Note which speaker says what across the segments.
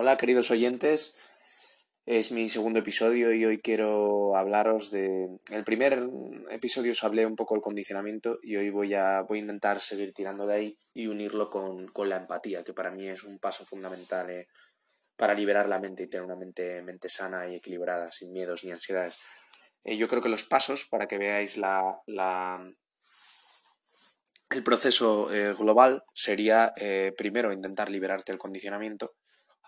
Speaker 1: Hola queridos oyentes, es mi segundo episodio y hoy quiero hablaros de... En el primer episodio os hablé un poco del condicionamiento y hoy voy a, voy a intentar seguir tirando de ahí y unirlo con, la empatía, que para mí es un paso fundamental eh, para liberar la mente y tener una mente, mente sana y equilibrada, sin miedos ni ansiedades. Eh, yo creo que los pasos, para que veáis la, la el proceso eh, global sería primero intentar liberarte del condicionamiento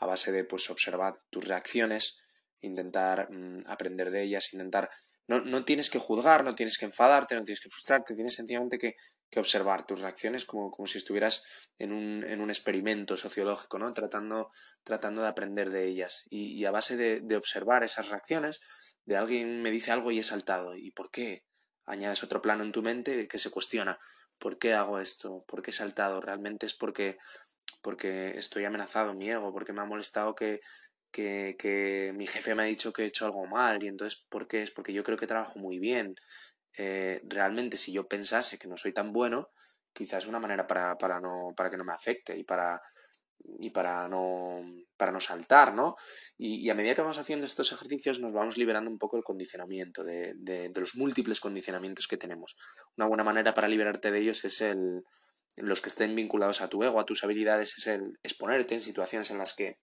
Speaker 1: a base de pues observar tus reacciones, intentar mm, aprender de ellas, intentar... No, no, tienes que juzgar, no tienes que enfadarte, no tienes que frustrarte, tienes sencillamente que, que observar tus reacciones como, como si estuvieras en un, en un, experimento sociológico, ¿no? Tratando, tratando de aprender de ellas. Y, y a base de, de, observar esas reacciones, de alguien me dice algo y he saltado. ¿Y por qué? Añades otro plano en tu mente que se cuestiona. ¿Por qué hago esto? ¿Por qué he saltado? ¿Realmente es porque porque estoy amenazado mi ego, porque me ha molestado que, que, que, mi jefe me ha dicho que he hecho algo mal y entonces, ¿por qué? Es porque yo creo que trabajo muy bien. Eh, realmente, si yo pensase que no soy tan bueno, quizás una manera para, para, no, para que no me afecte y para, y para no, para no saltar, ¿no? Y, y, a medida que vamos haciendo estos ejercicios nos vamos liberando un poco el condicionamiento, de, de, de los múltiples condicionamientos que tenemos. Una buena manera para liberarte de ellos es el, los que estén vinculados a tu ego, a tus habilidades, es el exponerte en situaciones en las que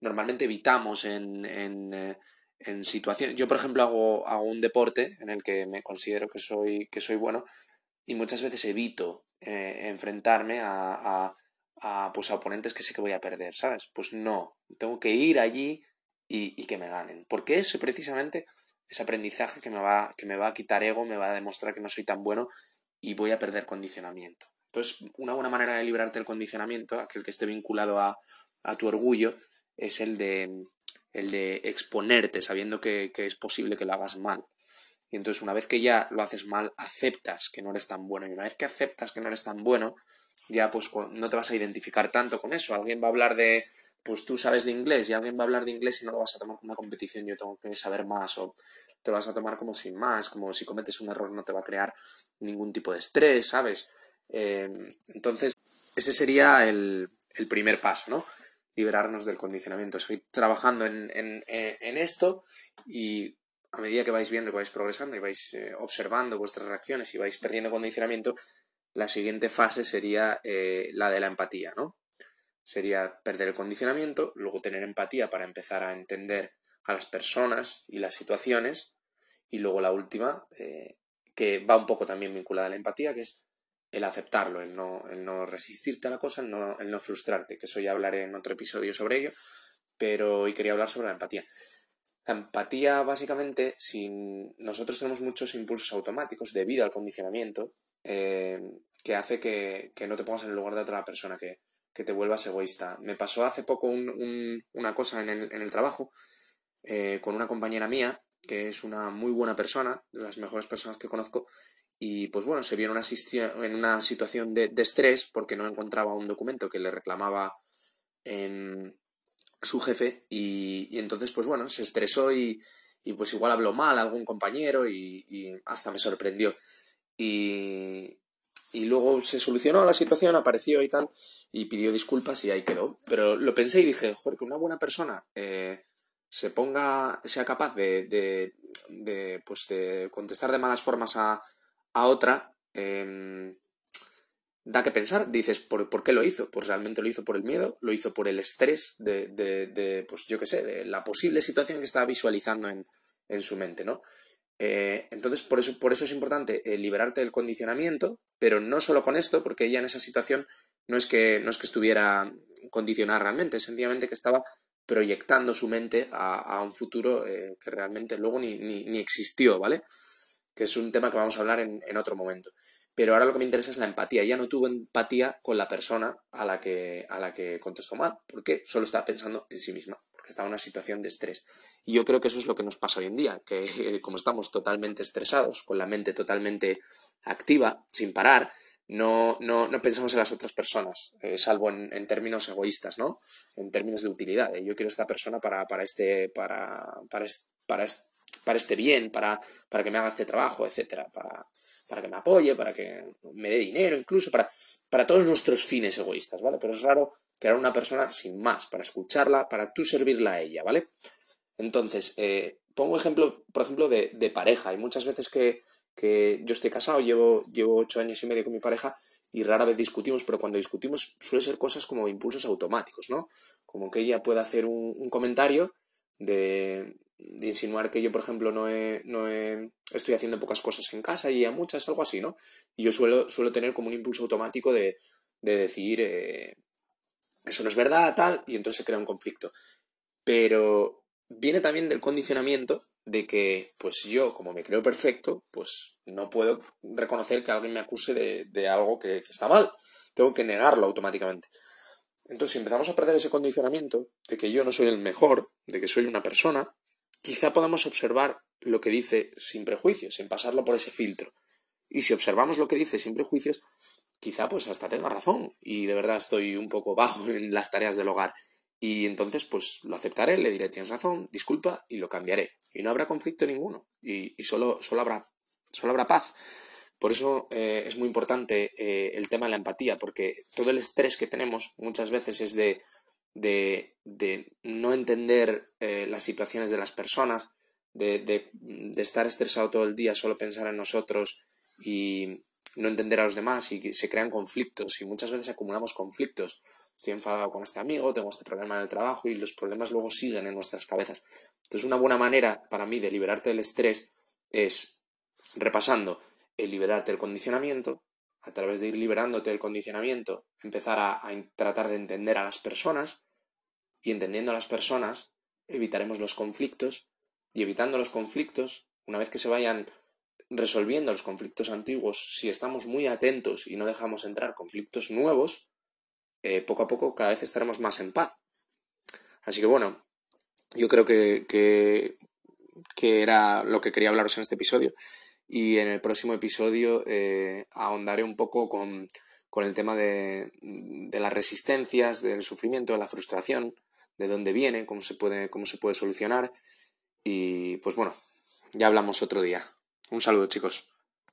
Speaker 1: normalmente evitamos en, en, eh, en situaciones. Yo, por ejemplo, hago, hago, un deporte en el que me considero que soy, que soy bueno y muchas veces evito eh, enfrentarme a, a, a, pues a oponentes que sé que voy a perder, ¿sabes? Pues no, tengo que ir allí y, y que me ganen. Porque eso precisamente es aprendizaje que me, va, que me va a quitar ego, me va a demostrar que no soy tan bueno y voy a perder condicionamiento. Entonces, una buena manera de librarte del condicionamiento, aquel que esté vinculado a, a tu orgullo, es el de, el de exponerte sabiendo que, que, es posible que lo hagas mal. Y entonces, una vez que ya lo haces mal, aceptas que no eres tan bueno. Y una vez que aceptas que no eres tan bueno, ya pues no te vas a identificar tanto con eso. Alguien va a hablar de, pues tú sabes de inglés y alguien va a hablar de inglés y no lo vas a tomar como una competición, yo tengo que saber más o te lo vas a tomar como sin más, como si cometes un error no te va a crear ningún tipo de estrés, ¿sabes? Eh, entonces, ese sería el, el, primer paso, ¿no? Liberarnos del condicionamiento. Seguir trabajando en, en, en, esto y a medida que vais viendo que vais progresando y vais eh, observando vuestras reacciones y vais perdiendo condicionamiento, la siguiente fase sería eh, la de la empatía, ¿no? Sería perder el condicionamiento, luego tener empatía para empezar a entender a las personas y las situaciones, y luego la última, eh, que va un poco también vinculada a la empatía, que es el aceptarlo, el no, el no resistirte a la cosa, el no, el no frustrarte, que eso ya hablaré en otro episodio sobre ello, pero hoy quería hablar sobre la empatía. La empatía, básicamente, si nosotros tenemos muchos impulsos automáticos debido al condicionamiento, eh, que hace que, que, no te pongas en el lugar de otra persona, que, que te vuelvas egoísta. Me pasó hace poco un, un, una cosa en el, en el trabajo eh, con una compañera mía, que es una muy buena persona, de las mejores personas que conozco, y pues bueno, se vio en una, en una situación de, de, estrés porque no encontraba un documento que le reclamaba su jefe y, y, entonces pues bueno, se estresó y, y, pues igual habló mal a algún compañero y, y hasta me sorprendió. Y, y luego se solucionó la situación, apareció y tal, y pidió disculpas y ahí quedó. Pero lo pensé y dije, joder, que una buena persona eh, se ponga, sea capaz de, de, de, pues de contestar de malas formas a, a otra, eh, da que pensar. Dices, ¿por, ¿por, qué lo hizo? Pues realmente lo hizo por el miedo, lo hizo por el estrés de, de, pues yo qué sé, de la posible situación que estaba visualizando en, en su mente, ¿no? Eh, entonces, por eso, por eso es importante eh, liberarte del condicionamiento, pero no solo con esto, porque ella en esa situación no es que, no es que estuviera condicionada realmente, sencillamente que estaba proyectando su mente a, a un futuro eh, que realmente luego ni, ni, ni existió, ¿vale? Que es un tema que vamos a hablar en, otro momento. Pero ahora lo que me interesa es la empatía. Ya no tuvo empatía con la persona a la que, a la que contestó mal. ¿Por qué? Solo estaba pensando en sí misma, porque estaba en una situación de estrés. Y yo creo que eso es lo que nos pasa hoy en día, que eh, como estamos totalmente estresados, con la mente totalmente activa, sin parar, no, no, no pensamos en las otras personas, eh, salvo en, términos egoístas, ¿no? En términos de utilidad. Yo quiero esta persona para, para este, para, para, este, para, para este bien, para, para que me haga este trabajo, etcétera, para, para que me apoye, para que me dé dinero, incluso para, para todos nuestros fines egoístas, ¿vale? Pero es raro crear una persona sin más, para escucharla, para tú servirla a ella, ¿vale? Entonces, eh, pongo ejemplo, por ejemplo, de, de, pareja. Hay muchas veces que, que yo estoy casado, llevo, llevo ocho años y medio con mi pareja y rara vez discutimos, pero cuando discutimos suele ser cosas como impulsos automáticos, ¿no? Como que ella puede hacer un, comentario de, insinuar que yo, por ejemplo, no, he, no estoy haciendo pocas cosas en casa y a muchas, algo así, ¿no? Y yo suelo, suelo tener como un impulso automático de, de decir, eh, eso no es verdad, tal, y entonces se crea un conflicto. Pero viene también del condicionamiento de que, pues yo, como me creo perfecto, pues no puedo reconocer que alguien me acuse de, de algo que, que, está mal. Tengo que negarlo automáticamente. Entonces, si empezamos a perder ese condicionamiento de que yo no soy el mejor, de que soy una persona, quizá podamos observar lo que dice sin prejuicios, sin pasarlo por ese filtro. Y si observamos lo que dice sin prejuicios, quizá pues hasta tenga razón y de verdad estoy un poco bajo en las tareas del hogar. Y entonces pues lo aceptaré, le diré tienes razón, disculpa y lo cambiaré. Y no habrá conflicto ninguno y, solo, solo, habrá, solo habrá paz. Por eso eh, es muy importante eh, el tema de la empatía, porque todo el estrés que tenemos muchas veces es de, de, de no entender eh, las situaciones de las personas, de, de, estar estresado todo el día, solo pensar en nosotros y, no entender a los demás y se crean conflictos y muchas veces acumulamos conflictos. Estoy enfadado con este amigo, tengo este problema en el trabajo y los problemas luego siguen en nuestras cabezas. Entonces una buena manera para mí de liberarte del estrés es repasando el liberarte del condicionamiento, a través de ir liberándote del condicionamiento, empezar a tratar de entender a las personas y entendiendo a las personas evitaremos los conflictos y evitando los conflictos, una vez que se vayan resolviendo los conflictos antiguos, si estamos muy atentos y no dejamos entrar conflictos nuevos, eh, poco a poco cada vez estaremos más en paz. Así que bueno, yo creo que, que, que era lo que quería hablaros en este episodio. Y en el próximo episodio eh, ahondaré un poco con, con el tema de, de, las resistencias, del sufrimiento, de la frustración, de dónde viene, cómo se puede, cómo se puede solucionar. Y pues bueno, ya hablamos otro día. Un saludo chicos.